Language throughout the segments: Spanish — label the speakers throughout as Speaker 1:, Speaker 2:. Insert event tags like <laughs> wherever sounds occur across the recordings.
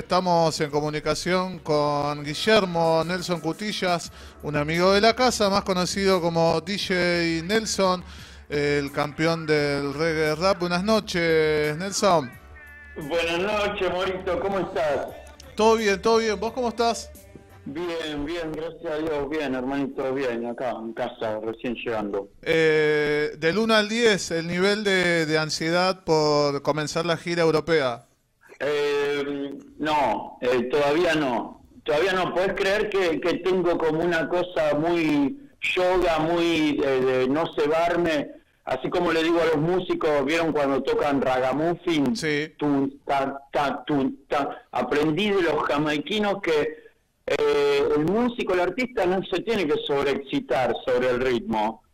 Speaker 1: que estamos en comunicación con Guillermo Nelson Cutillas, un amigo de la casa, más conocido como DJ Nelson, el campeón del reggae rap. Buenas noches, Nelson.
Speaker 2: Buenas noches, Morito, ¿cómo estás?
Speaker 1: Todo bien, todo bien. ¿Vos cómo estás?
Speaker 2: Bien, bien, gracias a Dios, bien, hermanito, bien, acá en casa, recién llegando.
Speaker 1: Eh, del 1 al 10, el nivel de, ansiedad por comenzar la gira europea.
Speaker 2: Eh, no, eh, todavía no. Todavía no. Puedes creer que, tengo como una cosa muy yoga, muy de, no cebarme. Así como le digo a los músicos, ¿vieron cuando tocan ragamuffin?
Speaker 1: Sí.
Speaker 2: Aprendí de los jamaiquinos que eh, el músico, el artista no se tiene que sobreexcitar sobre el ritmo,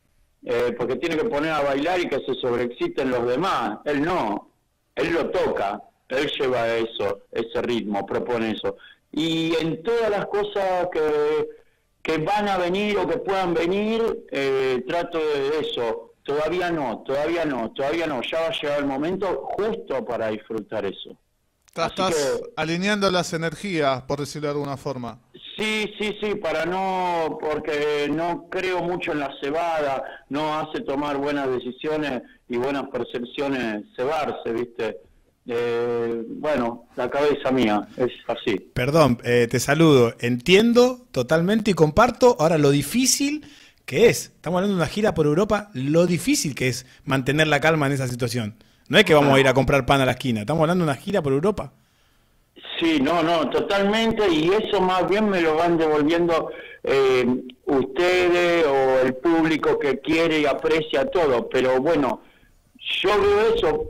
Speaker 2: eh, porque tiene que poner a bailar y que se sobreexciten los demás. Él no, él lo toca, él lleva eso, ese ritmo, propone eso. Y en todas las cosas que, que van a venir o que puedan venir, eh, trato de eso. Todavía no, todavía no, todavía no. Ya va a llegar el momento justo para disfrutar eso.
Speaker 1: Estás, alineando las energías, por decirlo de alguna forma.
Speaker 2: Sí, sí, sí, para no, porque no creo mucho en la cebada, no hace tomar buenas decisiones y buenas percepciones cebarse, ¿viste? Eh, bueno, la cabeza mía, es así.
Speaker 3: Perdón, eh, te saludo. Entiendo totalmente y comparto ahora lo difícil que es. Estamos hablando de una gira por Europa, lo difícil que es mantener la calma en esa situación. No es que vamos a ir a comprar pan a la esquina, estamos hablando de una gira por Europa.
Speaker 2: Sí, no, no, totalmente, y eso más bien me lo van devolviendo eh, ustedes o el público que quiere y aprecia todo, pero bueno, yo veo eso,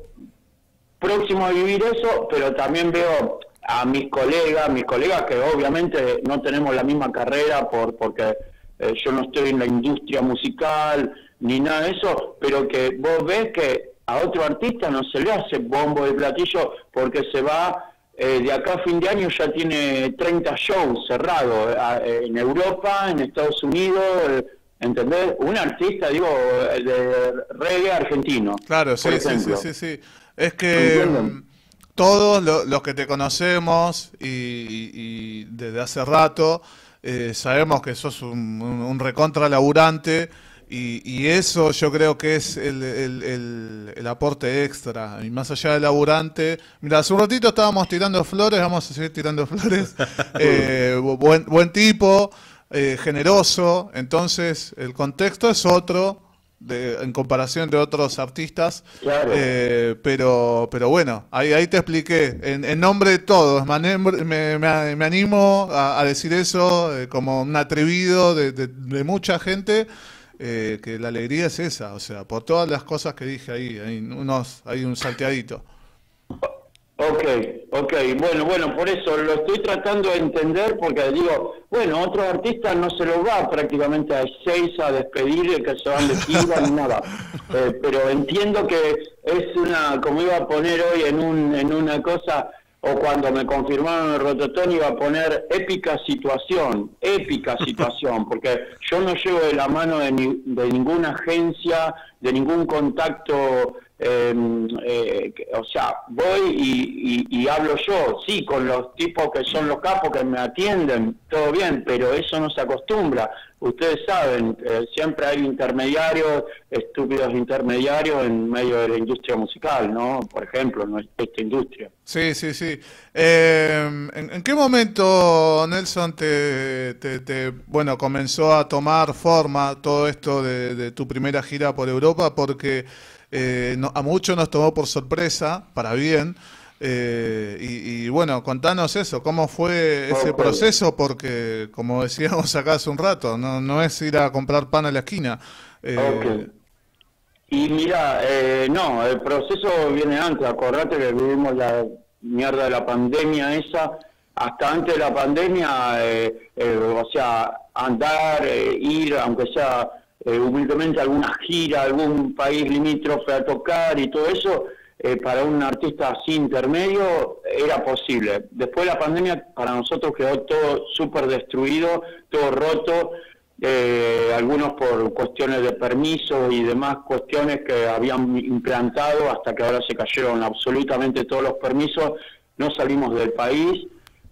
Speaker 2: próximo a vivir eso, pero también veo a mis colegas, mis colegas que obviamente no tenemos la misma carrera por porque eh, yo no estoy en la industria musical ni nada de eso, pero que vos ves que a otro artista no se le hace bombo de platillo porque se va eh, de acá a fin de año ya tiene 30 shows cerrados eh, en Europa, en Estados Unidos, eh, ¿entendés? Un artista, digo, de reggae argentino.
Speaker 1: Claro, sí, sí, sí, sí, Es que mm, todos los que te conocemos y, desde hace rato sabemos que sos un, un recontra laburante y, eso yo creo que es el, aporte extra. Y más allá del laburante. Mira, hace un ratito estábamos tirando flores, vamos a seguir tirando <laughs> flores. Eh, buen, buen tipo, eh, generoso. Entonces, el contexto es otro. En comparación de otros artistas, eh, pero pero bueno, ahí, ahí te expliqué, en, nombre de todos, me, me, animo a, decir eso como un atrevido de, de mucha gente, eh, que la alegría es esa, o sea, por todas las cosas que dije ahí, hay, unos, hay un salteadito.
Speaker 2: Ok, ok, bueno, bueno, por eso lo estoy tratando de entender porque digo, bueno, otros artistas no se los va prácticamente a seis a despedir, que se van de gira ni nada, <laughs> eh, pero entiendo que es una, como iba a poner hoy en, un, en una cosa, o cuando me confirmaron el rototón iba a poner épica situación, épica <laughs> situación, porque yo no llevo de la mano de, de ninguna agencia, de ningún contacto Em, eh, o sea, voy y, hablo yo, sí, con los tipos que son los capos que me atienden, todo bien, pero eso no se acostumbra. Ustedes saben, eh, siempre hay intermediarios, estúpidos intermediarios en medio de la industria musical, ¿no? Por ejemplo, en esta industria.
Speaker 1: Sí, sí, sí. Em, ¿en, qué momento, Nelson, te, te, bueno, comenzó a tomar forma todo esto de tu primera gira por Europa? Porque eh, a muchos nos tomó por sorpresa, para bien. Eh, y, bueno, contanos eso, ¿cómo fue ese proceso? Porque, como decíamos acá hace un rato, no, no es ir a comprar pan a la esquina.
Speaker 2: Eh, y mira, no, el proceso viene antes, acordate que vivimos la mierda de la pandemia esa, hasta antes de la pandemia, o sea, andar, ir, aunque sea eh, humildemente alguna gira, algún país limítrofe a tocar y todo eso, eh, para un artista así intermedio era posible. Después de la pandemia para nosotros quedó todo súper destruido, todo roto, eh, algunos por cuestiones de permiso y demás cuestiones que habían implantado hasta que ahora se cayeron absolutamente todos los permisos, no salimos del país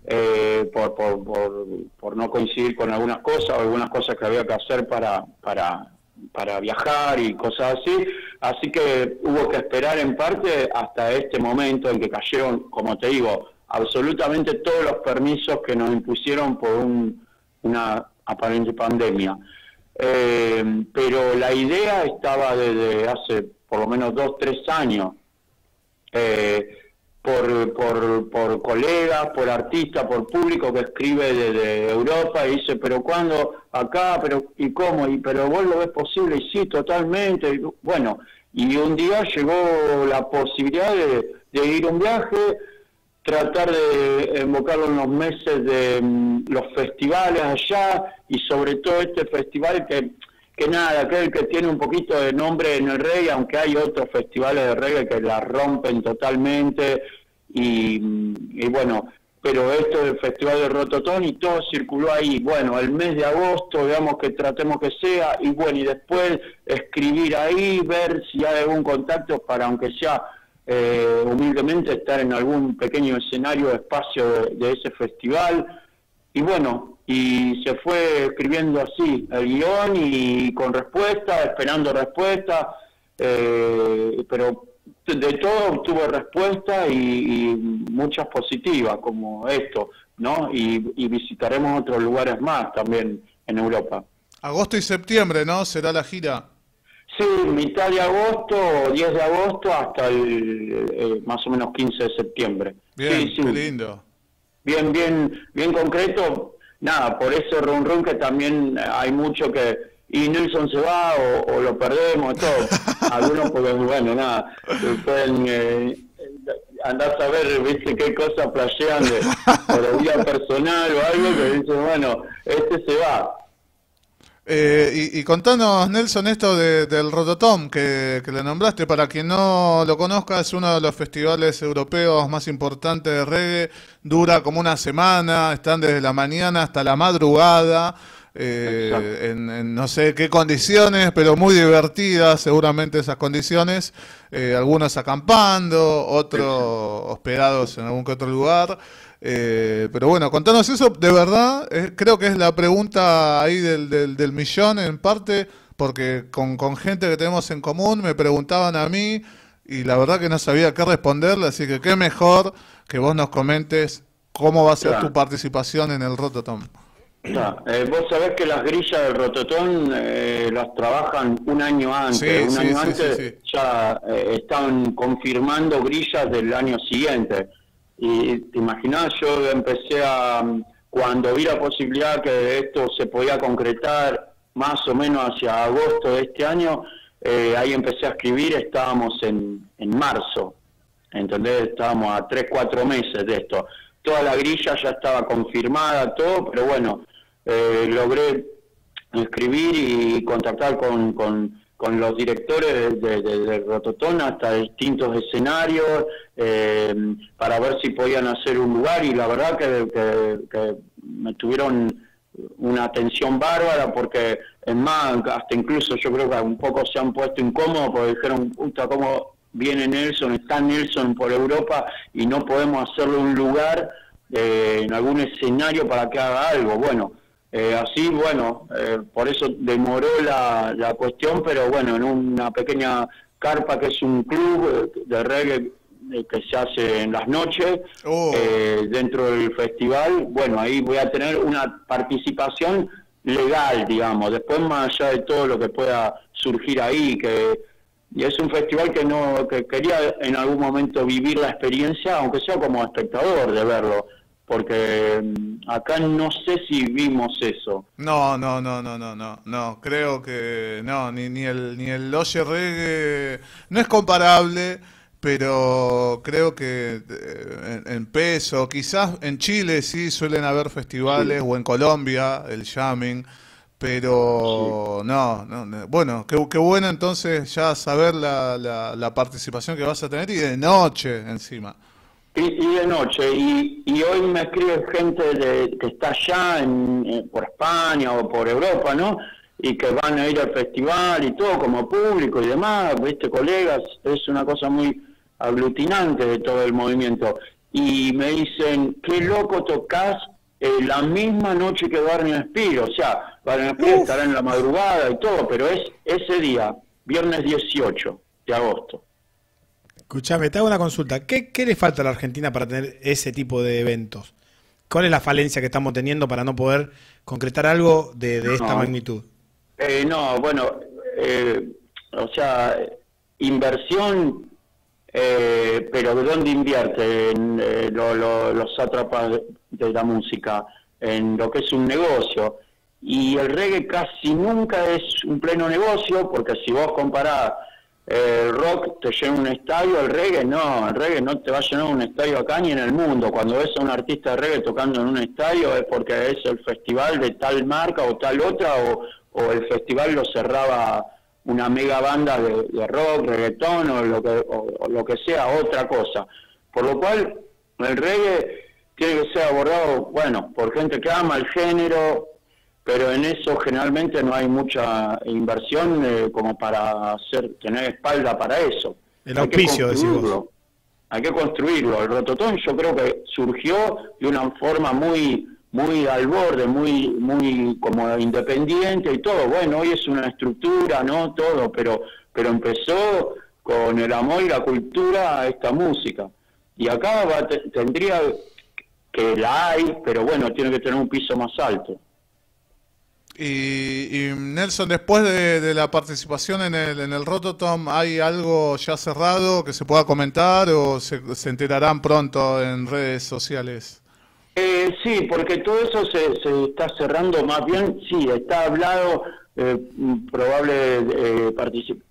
Speaker 2: eh, por, por, no coincidir con algunas cosas o algunas cosas que había que hacer para, para, para viajar y cosas así. Así que hubo que esperar en parte hasta este momento en que cayeron, como te digo, absolutamente todos los permisos que nos impusieron por un, una aparente pandemia. Eh, pero la idea estaba desde hace por lo menos dos, tres años, eh, por, por, por colegas, por artistas, por público que escribe desde Europa y dice, pero ¿cuándo acá? pero ¿Y cómo? Y, ¿Pero vos lo ves posible? Y sí, totalmente. bueno, y un día llegó la posibilidad de, ir un viaje, tratar de invocarlo en los meses de mm, los festivales allá y sobre todo este festival que, que nada, que que tiene un poquito de nombre en el reggae, aunque hay otros festivales de reggae que la rompen totalmente y, bueno, pero esto es el Festival de Rototón y todo circuló ahí. Bueno, el mes de agosto, digamos que tratemos que sea, y bueno, y después escribir ahí, ver si hay algún contacto para, aunque sea eh, humildemente estar en algún pequeño escenario, espacio de, ese festival. Y bueno, y se fue escribiendo así el guion y con respuesta, esperando respuesta, eh, pero de todo obtuvo respuesta y, muchas positivas como esto, ¿no? Y, y visitaremos otros lugares más también en Europa.
Speaker 1: Agosto y septiembre, ¿no? Será la gira.
Speaker 2: Sí, mitad de agosto, 10 de agosto hasta el eh, más o menos 15 de septiembre.
Speaker 1: Bien, sí, lindo.
Speaker 2: Bien, bien, bien concreto. Nada, por eso run run que también hay mucho que y Nelson se va o, lo perdemos, todo. <laughs> Algunos porque bueno, nada, pueden eh, andar a ver, viste qué cosas flashean de por vida personal o algo que dicen, bueno, este se va
Speaker 1: eh, y, contanos, Nelson, esto del Rototom que, le nombraste. Para quien no lo conozca, es uno de los festivales europeos más importantes de reggae. Dura como una semana, están desde la mañana hasta la madrugada. Eh, en, no sé qué condiciones, pero muy divertidas seguramente esas condiciones. Eh, algunos acampando, otros hospedados en algún que otro lugar. Eh, pero bueno, contanos eso, de verdad, creo que es la pregunta ahí del, del, millón en parte, porque con, con, gente que tenemos en común me preguntaban a mí y la verdad que no sabía qué responderle, así que qué mejor que vos nos comentes cómo va a ser tu participación en el Rototom.
Speaker 2: Eh, vos sabés que las grillas del Rototom eh, las trabajan un año antes, un año antes ya están confirmando grillas del año siguiente. Y te imaginas, yo empecé a, cuando vi la posibilidad que esto se podía concretar más o menos hacia agosto de este año, eh, ahí empecé a escribir, estábamos en, en marzo, ¿entendés? Estábamos a tres, cuatro meses de esto. Toda la grilla ya estaba confirmada, todo, pero bueno, eh, logré escribir y contactar con, con con los directores de, de, Rototón hasta distintos escenarios eh, para ver si podían hacer un lugar y la verdad que, me tuvieron una atención bárbara porque es más, hasta incluso yo creo que un poco se han puesto incómodos porque dijeron, puta, ¿cómo viene Nelson? Está Nelson por Europa y no podemos hacerle un lugar eh, en algún escenario para que haga algo. Bueno, eh, así, bueno, eh, por eso demoró la, la, cuestión, pero bueno, en una pequeña carpa que es un club de reggae eh, que se hace en las noches oh. dentro del festival, bueno, ahí voy a tener una participación legal, digamos, después más allá de todo lo que pueda surgir ahí, que y es un festival que no que quería en algún momento vivir la experiencia, aunque sea como espectador de verlo porque mm, acá no sé si vimos eso.
Speaker 1: No, no, no, no, no, no, no, creo que no, ni, ni el ni el Oye Reggae no es comparable, pero creo que eh, en, peso, quizás en Chile sí suelen haber festivales o en Colombia el jamming, pero no, no, bueno, qué, qué, bueno entonces ya saber la, la, la participación que vas a tener y de noche encima.
Speaker 2: Y, de noche, y, hoy me escribe gente de, que está allá en, por España o por Europa, ¿no? Y que van a ir al festival y todo como público y demás, ¿viste, colegas? Es una cosa muy aglutinante de todo el movimiento. y me dicen, qué loco tocas eh, la misma noche que Barney Spears, o sea, Barney Spears estará en la madrugada y todo, pero es ese día, viernes 18 de agosto.
Speaker 3: Escuchame, te hago una consulta. ¿Qué, ¿Qué, le falta a la Argentina para tener ese tipo de eventos? ¿Cuál es la falencia que estamos teniendo para no poder concretar algo de, esta magnitud?
Speaker 2: Eh, no, bueno, eh, o sea, inversión, eh, pero ¿de dónde invierte? En los sátrapas de la música, en lo que es un negocio. Y el reggae casi nunca es un pleno negocio, porque si vos comparás el rock te llena un estadio, el reggae no, el reggae no te va a llenar un estadio acá ni en el mundo. Cuando ves a un artista de reggae tocando en un estadio es porque es el festival de tal marca o tal otra, o, el festival lo cerraba una mega banda de, rock, reggaetón o lo, que, o lo que sea, otra cosa. Por lo cual, el reggae tiene que ser abordado, bueno, por gente que ama el género, pero en eso generalmente no hay mucha inversión eh, como para hacer tener espalda para eso.
Speaker 3: El auspicio, decimos.
Speaker 2: Hay que construirlo. El rototón yo creo que surgió de una forma muy muy al borde, muy muy como independiente y todo. Bueno, hoy es una estructura, no todo, pero pero empezó con el amor y la cultura a esta música. Y acá va, tendría que la hay, pero bueno, tiene que tener un piso más alto.
Speaker 1: Y, Nelson, después de, la participación en el, en el Rototom, ¿hay algo ya cerrado que se pueda comentar o se, enterarán pronto en redes sociales?
Speaker 2: Eh, sí, porque todo eso se, se, está cerrando más bien, sí, está hablado eh, probable eh,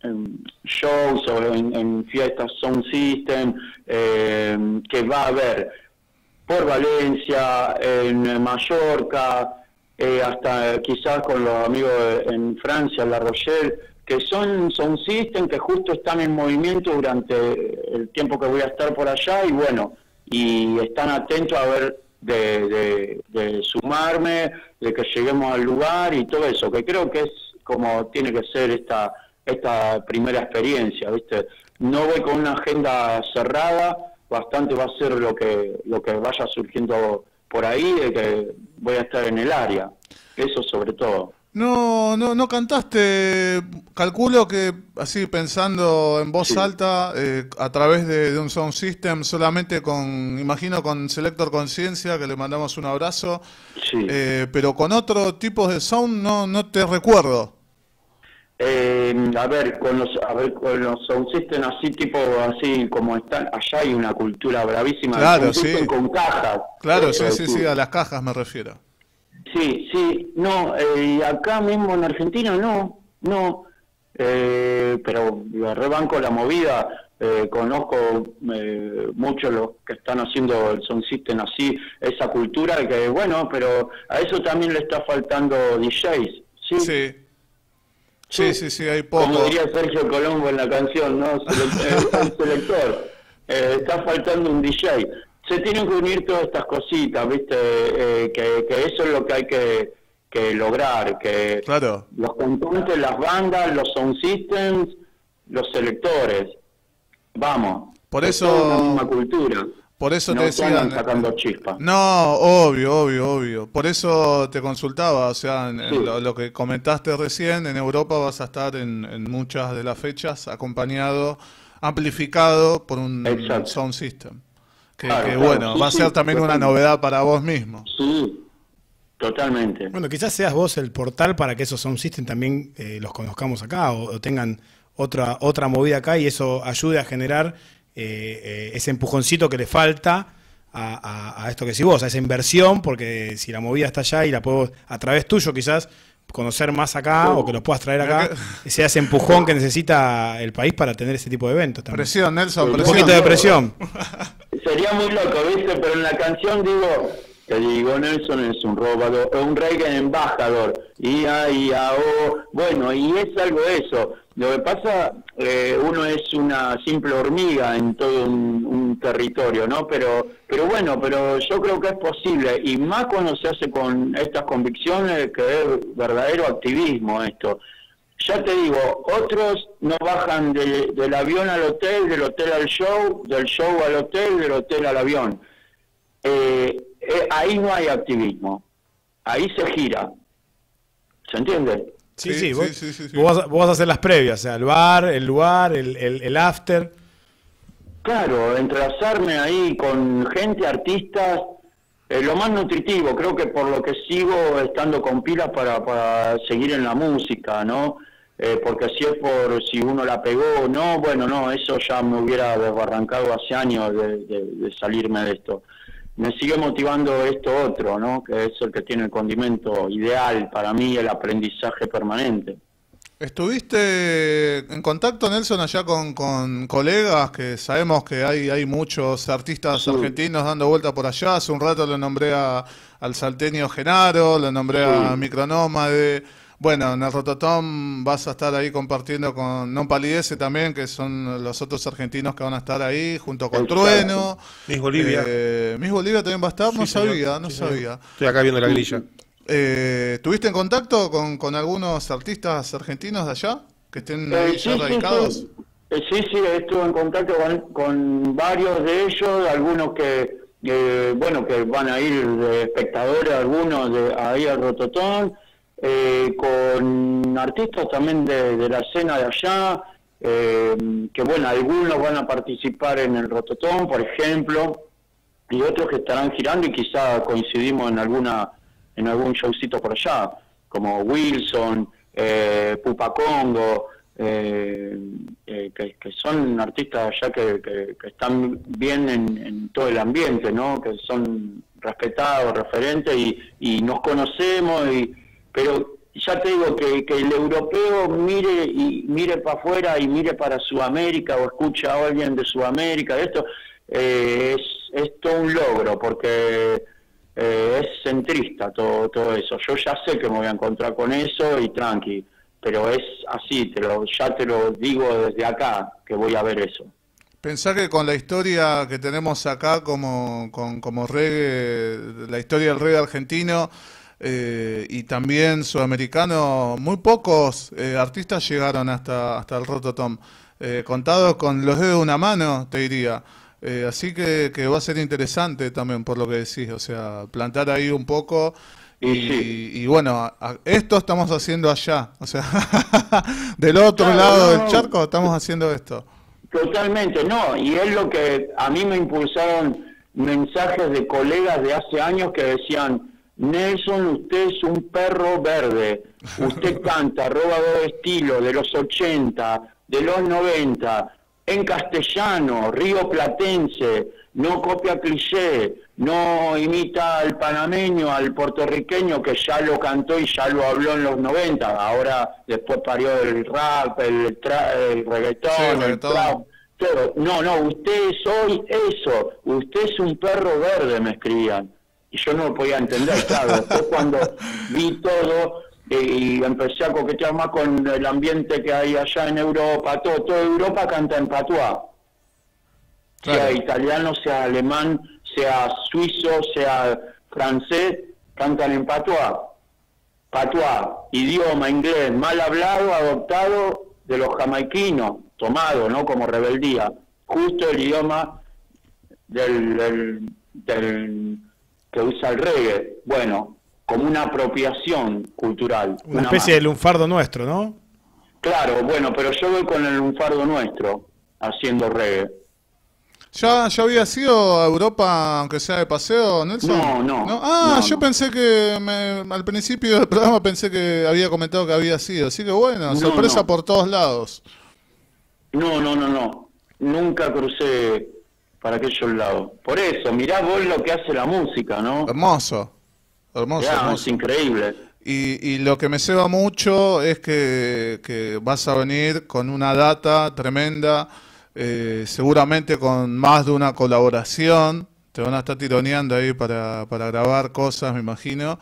Speaker 2: en shows o en, en, fiestas Sound System eh, que va a haber por Valencia, en Mallorca, eh, hasta quizás con los amigos en Francia, La Rochelle, que son, son que justo están en movimiento durante el tiempo que voy a estar por allá y bueno, y están atentos a ver de, de, sumarme, de que lleguemos al lugar y todo eso, que creo que es como tiene que ser esta, esta primera experiencia, ¿viste? No voy con una agenda cerrada, bastante va a ser lo que, lo que vaya surgiendo por ahí de que voy a estar en el área. Eso sobre todo.
Speaker 1: No, no, no cantaste. Calculo que así pensando en voz alta, eh, a través de, un sound system, solamente con, imagino con Selector Conciencia, que le mandamos un abrazo. Sí. Eh, pero con otro tipo de sound no, no te recuerdo.
Speaker 2: Eh, a ver, con los, a ver, con los sound system así tipo, así como están, allá hay una cultura bravísima.
Speaker 1: Claro, sí.
Speaker 2: Con cajas.
Speaker 1: Claro, sí, sí, sí, a las cajas me refiero.
Speaker 2: Sí, sí, no, eh, acá mismo en Argentina no, no, eh, pero rebanco la movida, eh, conozco eh, muchos los que están haciendo el sound system así, esa cultura que bueno, pero a eso también le está faltando DJs, ¿sí?
Speaker 1: Sí. Sí, sí, sí, hay poco.
Speaker 2: Como diría Sergio Colombo en la canción, ¿no? el <laughs> selector. Eh, está faltando un DJ. Se tienen que unir todas estas cositas, ¿viste? Eh, que, eso es lo que hay que, que lograr, que
Speaker 1: claro.
Speaker 2: los cantantes, las bandas, los sound systems, los selectores. Vamos.
Speaker 1: Por eso...
Speaker 2: una cultura.
Speaker 1: Por eso te
Speaker 2: decía. sacando chispas.
Speaker 1: No, obvio, obvio, obvio. Por eso te consultaba, o sea, en, lo, que comentaste recién, en Europa vas a estar en, muchas de las fechas acompañado, amplificado por un sound system. Que, bueno, va a ser también una novedad para vos mismo.
Speaker 2: Sí, totalmente.
Speaker 3: Bueno, quizás seas vos el portal para que esos sound system también eh, los conozcamos acá o, o tengan otra, otra movida acá y eso ayude a generar eh, eh, ese empujoncito que le falta a, esto que decís vos, a esa inversión, porque si la movida está allá y la puedo, a través tuyo quizás, conocer más acá o que lo puedas traer acá, sea ese empujón que necesita el país para tener ese tipo de eventos.
Speaker 1: Presión, Nelson,
Speaker 3: Un poquito de presión.
Speaker 2: Sería muy loco, ¿viste? Pero en la canción digo, digo, Nelson es un robador, un rey embajador. Y ahí, bueno, y es algo eso. Lo que pasa, eh, uno es una simple hormiga en todo un, territorio, ¿no? Pero, pero bueno, pero yo creo que es posible, y más cuando se hace con estas convicciones, que es verdadero activismo esto. Ya te digo, otros no bajan del avión al hotel, del hotel al show, del show al hotel, del hotel al avión. eh, eh, ahí no hay activismo, ahí se gira. ¿Se entiende?
Speaker 3: Sí, sí, vos, vos, vas, a hacer las previas, o sea, el bar, el lugar, el, el, after.
Speaker 2: Claro, entrelazarme ahí con gente, artistas, eh, lo más nutritivo, creo que por lo que sigo estando con pilas para, para seguir en la música, ¿no? Eh, porque si es por si uno la pegó no, bueno, no, eso ya me hubiera desbarrancado hace años de, salirme de esto. Me sigue motivando esto otro, ¿no? Que es el que tiene el condimento ideal para mí, el aprendizaje permanente.
Speaker 1: ¿Estuviste en contacto, Nelson, allá con, con colegas que sabemos que hay, hay muchos artistas argentinos dando vuelta por allá? Hace un rato lo nombré a, al salteño Genaro, lo nombré a Micronómade. Bueno, en el Rototom vas a estar ahí compartiendo con Non Palidece también, que son los otros argentinos que van a estar ahí, junto con Trueno.
Speaker 3: Miss Bolivia.
Speaker 1: Eh, Miss Bolivia también va a estar, no sabía, no sabía.
Speaker 3: Estoy acá viendo la grilla.
Speaker 1: Eh, ¿Tuviste en contacto con, con, algunos artistas argentinos de allá que estén eh, ahí ya radicados?
Speaker 2: Eh, sí, sí, estuve en contacto con, varios de ellos, algunos que, bueno, que van a ir de espectadores, algunos de ahí al Rototón eh, con artistas también de, la escena de allá, eh, que bueno, algunos van a participar en el Rototón, por ejemplo, y otros que estarán girando y quizá coincidimos en alguna en algún showcito por allá, como Wilson, eh, Pupa Congo, eh, que, son artistas allá que, están bien en, todo el ambiente, ¿no? que son respetados, referentes y, y nos conocemos y pero ya te digo que, el europeo mire y mire para afuera y mire para Sudamérica o escucha a alguien de Sudamérica, esto eh, es, es todo un logro porque eh, es centrista todo, todo eso. Yo ya sé que me voy a encontrar con eso y tranqui, pero es así, te lo, ya te lo digo desde acá que voy a ver eso.
Speaker 1: Pensá que con la historia que tenemos acá como, con, como reggae, la historia del reggae argentino, eh, y también sudamericano, muy pocos eh, artistas llegaron hasta, hasta el Rototom. Eh, contados con los dedos de una mano, te diría. Eh, así que, que, va a ser interesante también por lo que decís, o sea, plantar ahí un poco. Y, bueno, esto estamos haciendo allá, o sea, <laughs> del otro lado del charco estamos haciendo esto.
Speaker 2: Totalmente, no, y es lo que a mí me impulsaron mensajes de colegas de hace años que decían, Nelson, usted es un perro verde. Usted <laughs> canta, roba dos estilos de los 80, de los 90, en castellano, río platense, no copia cliché, no imita al panameño, al puertorriqueño que ya lo cantó y ya lo habló en los 90. Ahora después parió el rap, el, el reggaetón, el trap. Todo. No, no, usted es hoy eso. Usted es un perro verde, me escribían y yo no lo podía entender, claro. <laughs> Después cuando vi todo eh, y empecé a coquetear más con el ambiente que hay allá en Europa, todo, toda Europa canta en patuá. Sea italiano, sea alemán, sea suizo, sea francés, cantan en patuá. Patuá, idioma inglés mal hablado, adoptado de los jamaiquinos, tomado, ¿no? Como rebeldía. Justo el idioma del, del que usa el reggae, bueno, como una apropiación cultural.
Speaker 3: Una, especie de lunfardo nuestro, ¿no?
Speaker 2: Claro, bueno, pero yo voy con el lunfardo nuestro, haciendo reggae.
Speaker 1: ¿Ya, ¿Ya había sido a Europa, aunque sea de paseo, Nelson?
Speaker 2: No, no.
Speaker 1: Ah, yo pensé que, al principio del programa pensé que había comentado que había sido. Así que bueno, sorpresa por todos lados.
Speaker 2: No, no, no, no. Nunca crucé para aquellos lados. Por eso, mirá vos lo que hace la música, ¿no?
Speaker 1: Hermoso, hermoso,
Speaker 2: Es increíble.
Speaker 1: Y, y, lo que me ceba mucho es que, que, vas a venir con una data tremenda, eh, seguramente con más de una colaboración. Te van a estar tironeando ahí para, para grabar cosas, me imagino.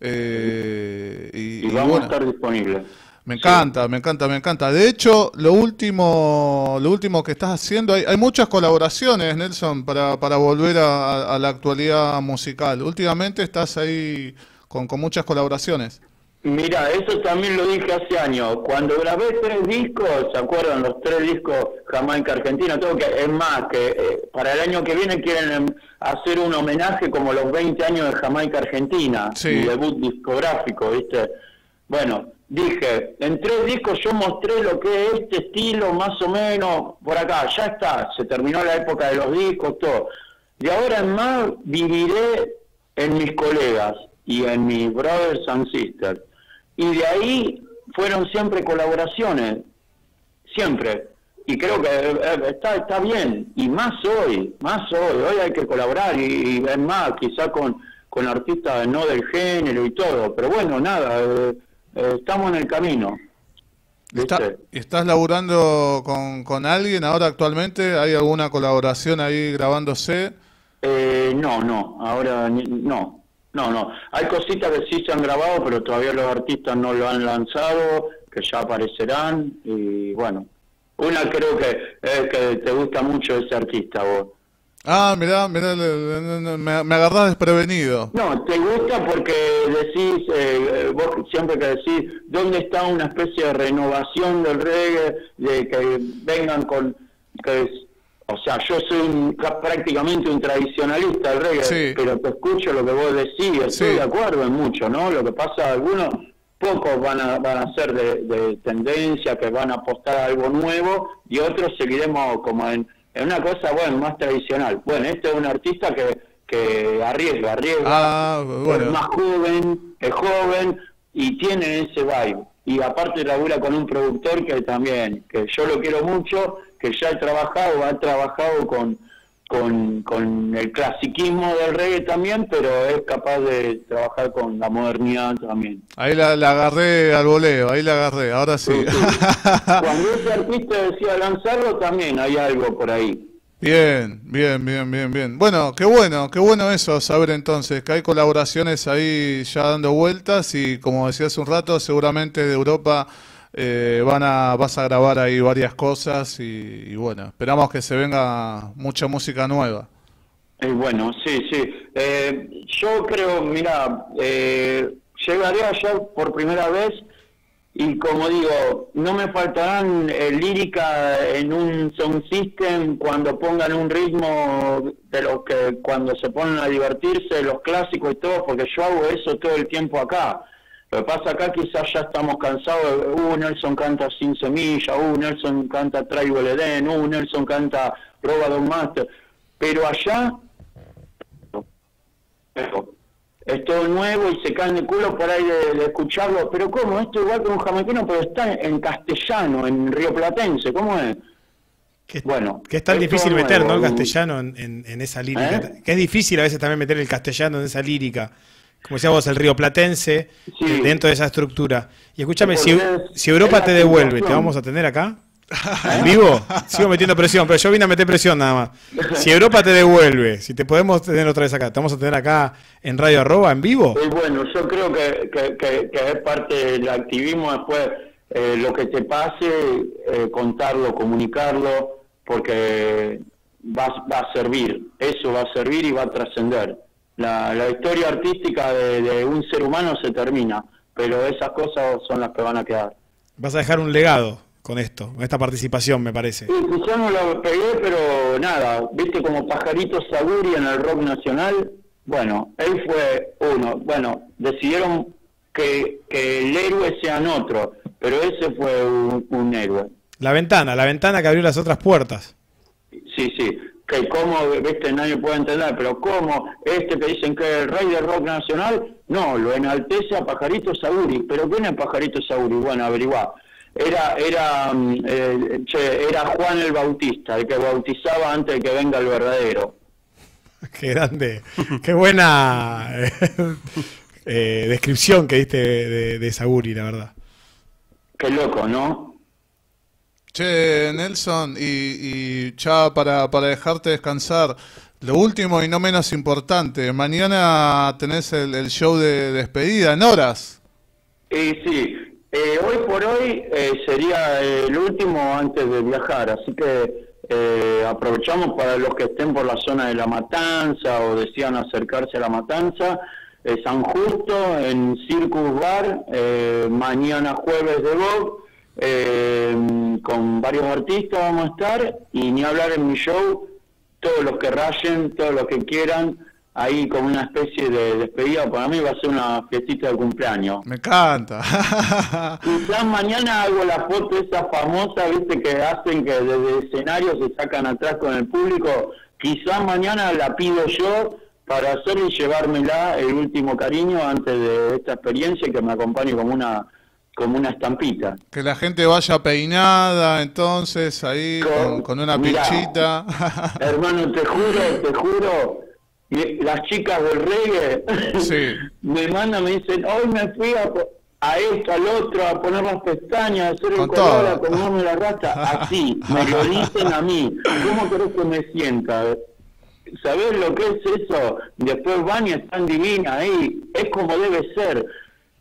Speaker 2: Eh, y, y, vamos a estar disponibles.
Speaker 1: Me encanta, me encanta, me encanta. De hecho, lo último, lo último que estás haciendo, hay, hay muchas colaboraciones, Nelson, para, para volver a, la actualidad musical. Últimamente estás ahí con, con muchas colaboraciones.
Speaker 2: Mira, eso también lo dije hace años. Cuando grabé tres discos, ¿se acuerdan? Los tres discos Jamaica Argentina. Tengo que, es más, que eh, para el año que viene quieren em, hacer un homenaje como los 20 años de Jamaica Argentina. Sí. Mi debut discográfico, ¿viste? Bueno, dije, en tres discos yo mostré lo que es este estilo, más o menos, por acá. Ya está, se terminó la época de los discos, todo. Y ahora en más viviré en mis colegas y en mis brothers and sisters y de ahí fueron siempre colaboraciones, siempre. Y creo que eh, eh, está, está bien, y más hoy, más hoy, hoy hay que colaborar, y, es más, quizá con, con artistas no del género y todo, pero bueno, nada, eh, estamos en el camino.
Speaker 1: ¿Estás laburando con, con alguien ahora actualmente? ¿Hay alguna colaboración ahí grabándose?
Speaker 2: no, no, ahora no, no, no. Hay cositas que sí se han grabado, pero todavía los artistas no lo han lanzado, que ya aparecerán. Y bueno, una creo que es que te gusta mucho ese artista vos.
Speaker 1: Ah, mirá, mirá, me, me agarrás desprevenido.
Speaker 2: No, te gusta porque decís, eh, vos siempre que decís, ¿dónde está una especie de renovación del reggae? De que vengan con, que o sea, yo soy prácticamente un tradicionalista del reggae, pero te escucho lo que vos decís, estoy de acuerdo en mucho, ¿no? Lo que pasa, algunos pocos van a, van a ser de, tendencia, que van a apostar a algo nuevo, y otros seguiremos como en, una cosa, bueno, más tradicional. Bueno, este es un artista que, que arriesga, arriesga, ah, es más joven, es joven, y tiene ese vibe. Y aparte labura con un productor que también, que yo lo quiero mucho, que ya ha trabajado, ha trabajado con, con, el clasiquismo del reggae también, pero es capaz de trabajar con la modernidad también.
Speaker 1: Ahí la, agarré al voleo, ahí la agarré, ahora sí. <laughs>
Speaker 2: Cuando ese artista decía lanzarlo, también hay algo por ahí.
Speaker 1: Bien, bien, bien, bien, bien. Bueno, qué bueno, qué bueno eso, saber entonces que hay colaboraciones ahí ya dando vueltas y como decía hace un rato, seguramente de Europa eh, van a, vas a grabar ahí varias cosas y, bueno, esperamos que se venga mucha música nueva.
Speaker 2: Eh, bueno, sí, sí. Eh, yo creo, mira, eh, llegaré allá por primera vez y como digo, no me faltarán lírica en un sound system cuando pongan un ritmo de lo que cuando se ponen a divertirse, los clásicos y todo, porque yo hago eso todo el tiempo acá. Lo que pasa acá quizás ya estamos cansados, uh, Nelson canta Sin Semilla, uh, Nelson canta Traigo el Edén, uh, Nelson canta Roba Don Master, pero allá es todo nuevo y se caen de culo por ahí de, escucharlo, pero ¿cómo? Esto igual que un jamaiquino, pero está en castellano, en río platense, ¿cómo es?
Speaker 3: Que, bueno, que es tan difícil meter, ¿no? El castellano en, esa lírica. ¿Eh? Que es difícil a veces también meter el castellano en esa lírica como decíamos, el río Platense, eh, dentro de esa estructura. Y escúchame, si, si Europa te devuelve, ¿te vamos a tener acá? <laughs> ¿En vivo? Sigo metiendo presión, pero yo vine a meter presión nada más. Si Europa te devuelve, si te podemos tener otra vez acá, ¿te vamos a tener acá en Radio Arroba, en vivo?
Speaker 2: bueno, yo creo que, que, es parte del activismo después, eh, lo que te pase, eh, contarlo, comunicarlo, porque va, va a servir, eso va a servir y va a trascender la, historia artística de, un ser humano se termina, pero esas cosas son las que van a quedar.
Speaker 3: Vas a dejar un legado con esto, con esta participación, me parece.
Speaker 2: Sí, pues yo no lo pegué, pero nada, viste como Pajarito Saguri en el rock nacional, bueno, él fue uno, bueno, decidieron que, el héroe sean otro, pero ese fue un héroe.
Speaker 3: La ventana, la ventana que abrió las otras puertas.
Speaker 2: Sí, sí, que cómo, viste, nadie puede entender, pero cómo este que dicen que es el rey del rock nacional, no, lo enaltece a Pajarito Sauri, pero ¿quién es Pajarito Sauri? Bueno, averiguá. Era, era, mm, eh, era Juan el Bautista, el que bautizaba antes de que venga el verdadero. <laughs>
Speaker 3: Qué grande, qué buena <laughs> eh, descripción que diste de, de Sauri, la verdad.
Speaker 2: Qué loco, ¿no?
Speaker 1: Che, Nelson, y, ya para, para dejarte descansar, lo último y no menos importante, mañana tenés el, show de despedida en horas.
Speaker 2: Eh, sí, eh, hoy por hoy eh, sería el último antes de viajar, así que eh, aprovechamos para los que estén por la zona de La Matanza o desean acercarse a La Matanza. eh, San Justo en Circus Bar, eh, mañana jueves de Vogue, eh, con varios artistas vamos a estar, y ni hablar en mi show, todos los que rayen, todos los que quieran, ahí como una especie de despedida, para mí va a ser una fiestita de cumpleaños.
Speaker 1: Me encanta. <laughs>
Speaker 2: Quizás mañana hago la foto esa famosa, viste, que hacen que desde el escenario se sacan atrás con el público, quizás mañana la pido yo para hacer y llevármela el último cariño antes de esta experiencia y que me acompañe como una como una estampita.
Speaker 1: Que la gente vaya peinada, entonces, ahí, con, una pinchita. <laughs>
Speaker 2: hermano, te juro, te juro, las chicas del reggae <laughs> me mandan, me dicen, hoy me fui a, a esto, al otro, a poner las pestañas, a hacer el color, a comerme la rata, así, me lo dicen a mí. ¿Cómo querés que me sienta? ¿Sabés lo que es eso? Después van y están divinas ahí. Es como debe ser.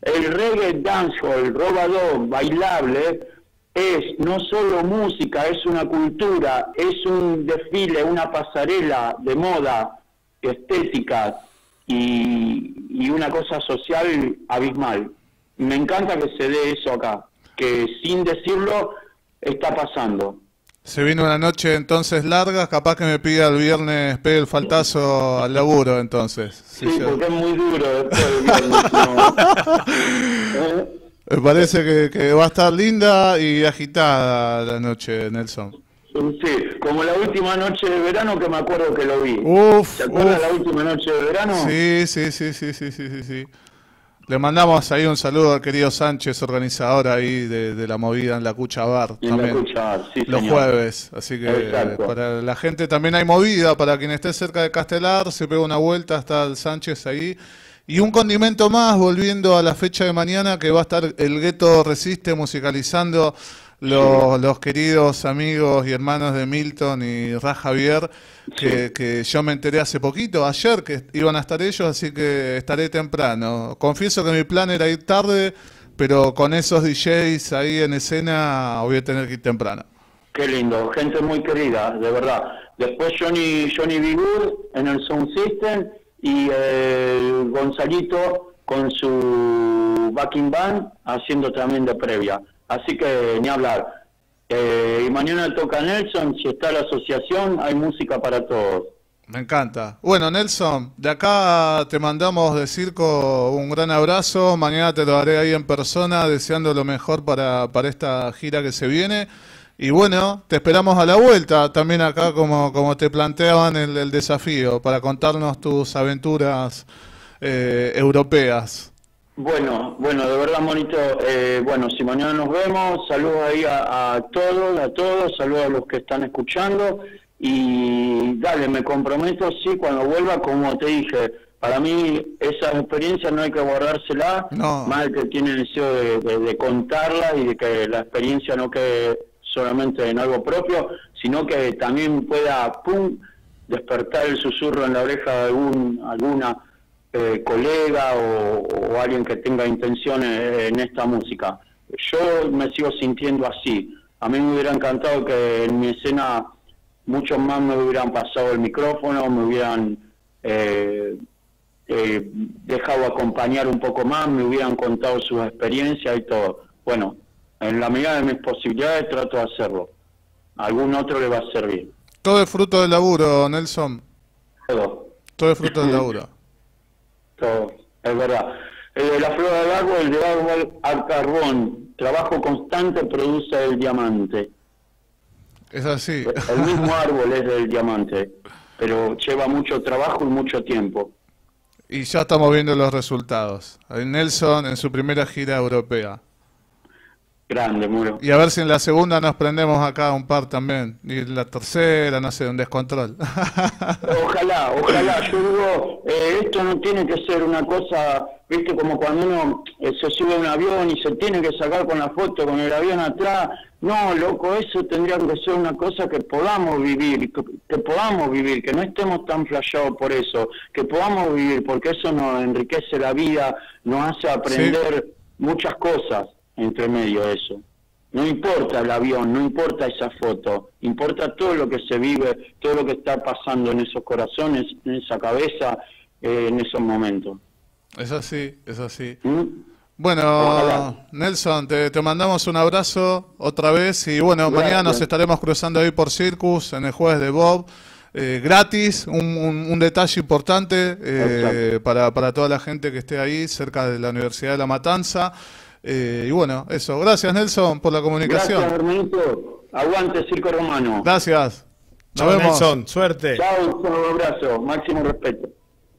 Speaker 2: El reggae dancehall, robador, bailable, es no solo música, es una cultura, es un desfile, una pasarela de moda, estética y, y una cosa social abismal. Me encanta que se dé eso acá, que sin decirlo está pasando.
Speaker 1: Se vino una noche entonces larga, capaz que me pida el viernes, pegue el faltazo al laburo entonces.
Speaker 2: Sí, porque es muy duro después del viernes. <laughs>
Speaker 1: Me parece que, va a estar linda y agitada la noche, Nelson.
Speaker 2: Sí, como la última noche de verano que me acuerdo que lo vi.
Speaker 1: Uf,
Speaker 2: ¿Te acuerdas la última noche de verano?
Speaker 1: Sí, sí, sí, sí, sí, sí, sí. Sí. Le mandamos ahí un saludo al querido Sánchez, organizador ahí de, la movida en la Cucha Bar. también, Los jueves. Así que para la gente también hay movida. Para quien esté cerca de Castelar, se pega una vuelta hasta el Sánchez ahí. Y un condimento más, volviendo a la fecha de mañana, que va a estar el Gueto Resiste musicalizando los, queridos amigos y hermanos de Milton y Ra Javier, que, yo me enteré hace poquito, ayer, que iban a estar ellos, así que estaré temprano. Confieso que mi plan era ir tarde, pero con esos DJs ahí en escena voy a tener que ir temprano.
Speaker 2: Qué lindo, gente muy querida, de verdad. Después Johnny, Johnny Bigur en el Sound System y el Gonzalito con su backing band haciendo también de previa. Así que ni hablar. Eh, y mañana toca Nelson, si está la asociación, hay música para todos.
Speaker 1: Me encanta. Bueno, Nelson, de acá te mandamos de circo un gran abrazo. Mañana te lo haré ahí en persona, deseando lo mejor para, para esta gira que se viene. Y bueno, te esperamos a la vuelta, también acá como, como te planteaban el, desafío, para contarnos tus aventuras eh, europeas.
Speaker 2: Bueno, bueno, de verdad, Monito, eh, bueno, si mañana nos vemos, saludos ahí a, todos, a todos, saludos a los que están escuchando y dale, me comprometo, sí, cuando vuelva, como te dije, para mí esa experiencia no hay que guardársela, más que tiene el deseo de, contarla y de que la experiencia no quede solamente en algo propio, sino que también pueda, pum, despertar el susurro en la oreja de algún, alguna eh, colega o, alguien que tenga intenciones en esta música. Yo me sigo sintiendo así. A mí me hubiera encantado que en mi escena muchos más me hubieran pasado el micrófono, me hubieran eh, eh, dejado acompañar un poco más, me hubieran contado sus experiencias y todo. Bueno, en la medida de mis posibilidades trato de hacerlo. A algún otro le va a servir.
Speaker 1: Todo es fruto del laburo, Nelson.
Speaker 2: Todo.
Speaker 1: Todo es fruto del laburo. <laughs>
Speaker 2: todo, es verdad. De la flor del agua, el agua al carbón, trabajo constante produce el diamante.
Speaker 1: Es así.
Speaker 2: El mismo <laughs> árbol es el diamante, pero lleva mucho trabajo y mucho tiempo.
Speaker 1: Y ya estamos viendo los resultados. Nelson en su primera gira europea.
Speaker 2: Grande, Muro.
Speaker 1: Y a ver si en la segunda nos prendemos acá un par también. Y la tercera, no sé, un descontrol. <laughs>
Speaker 2: Ojalá, ojalá. Yo digo, eh, esto no tiene que ser una cosa, viste, como cuando uno eh, se sube a un avión y se tiene que sacar con la foto con el avión atrás. No, loco, eso tendría que ser una cosa que podamos vivir, que, podamos vivir, que no estemos tan flashados por eso, que podamos vivir, porque eso nos enriquece la vida, nos hace aprender muchas cosas entre medio de eso. No importa el avión, no importa esa foto, importa todo lo que se vive, todo lo que está pasando en esos corazones, en esa cabeza, eh, en esos momentos.
Speaker 1: Es así, es así. ¿Mm? Bueno, Nelson, te, mandamos un abrazo otra vez y bueno, mañana nos estaremos cruzando ahí por Circus en el jueves de Bob. Eh, gratis, un, detalle importante eh, para, para toda la gente que esté ahí cerca de la Universidad de La Matanza. Eh, y bueno, eso. Gracias, Nelson, por la comunicación.
Speaker 2: Gracias, hermanito. Aguante, Circo Romano.
Speaker 1: Gracias.
Speaker 3: Nos vemos. Nelson. Suerte.
Speaker 2: Chao, un abrazo. Máximo respeto.